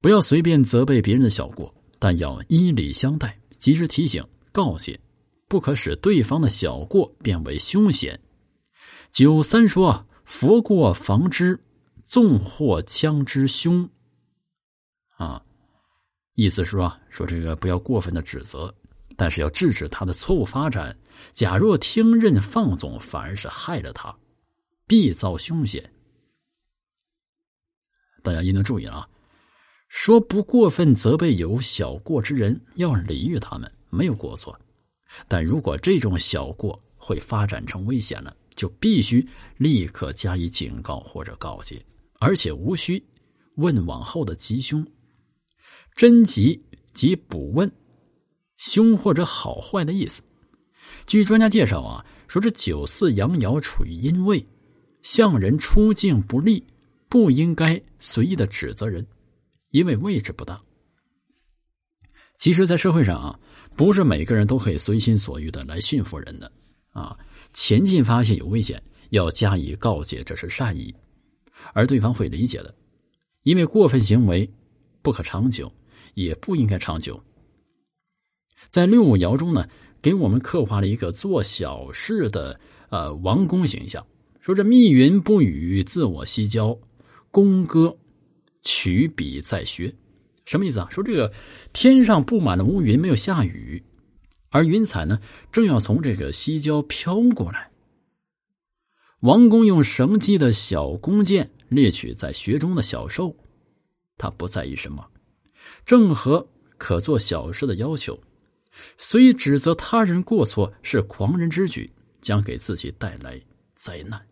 不要随便责备别人的小过，但要依礼相待，及时提醒告诫，不可使对方的小过变为凶险。九三说：“佛过防之，纵祸枪之凶。”啊，意思是说，说这个不要过分的指责，但是要制止他的错误发展。假若听任放纵，反而是害了他，必遭凶险。大家一定注意啊！说不过分责备有小过之人，要礼遇他们，没有过错。但如果这种小过会发展成危险了，就必须立刻加以警告或者告诫，而且无需问往后的吉凶。真吉即补问凶或者好坏的意思。据专家介绍啊，说这九四阳爻处于阴位，向人出境不利，不应该随意的指责人，因为位置不当。其实，在社会上啊，不是每个人都可以随心所欲的来驯服人的啊。前进发现有危险，要加以告诫，这是善意，而对方会理解的，因为过分行为不可长久，也不应该长久。在六五爻中呢。给我们刻画了一个做小事的呃王公形象，说这密云不雨，自我西郊，宫歌取笔在学，什么意思啊？说这个天上布满了乌云，没有下雨，而云彩呢正要从这个西郊飘过来。王公用绳机的小弓箭猎取在穴中的小兽，他不在意什么，正合可做小事的要求。虽指责他人过错是狂人之举，将给自己带来灾难。